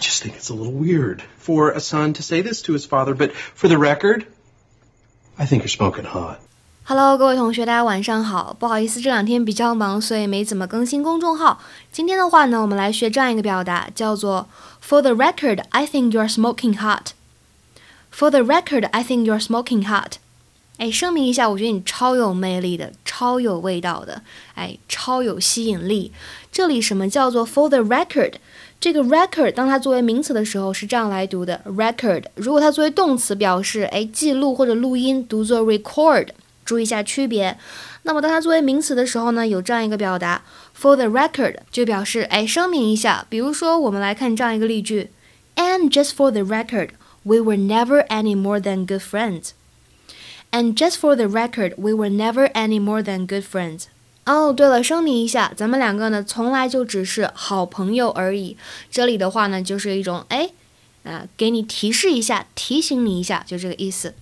just think it's a little weird for a son to say this to his father, but for the record, I think you're smoking hot. Hello，各位同学，大家晚上好。不好意思，这两天比较忙，所以没怎么更新公众号。今天的话呢，我们来学这样一个表达，叫做 For the record, I think you're smoking hot. For the record, I think you're smoking hot. 哎，声明一下，我觉得你超有魅力的，超有味道的，哎，超有吸引力。这里什么叫做 For the record？ 这个 record 当它作为名词的时候是这样来读的，record。如果它作为动词表示，哎，记录或者录音，读作 record。注意一下区别。那么当它作为名词的时候呢，有这样一个表达，for the record 就表示哎声明一下。比如说，我们来看这样一个例句：And just for the record, we were never any more than good friends. And just for the record, we were never any more than good friends. 哦，对了，声明一下，咱们两个呢，从来就只是好朋友而已。这里的话呢，就是一种哎，啊，给你提示一下，提醒你一下，就这个意思。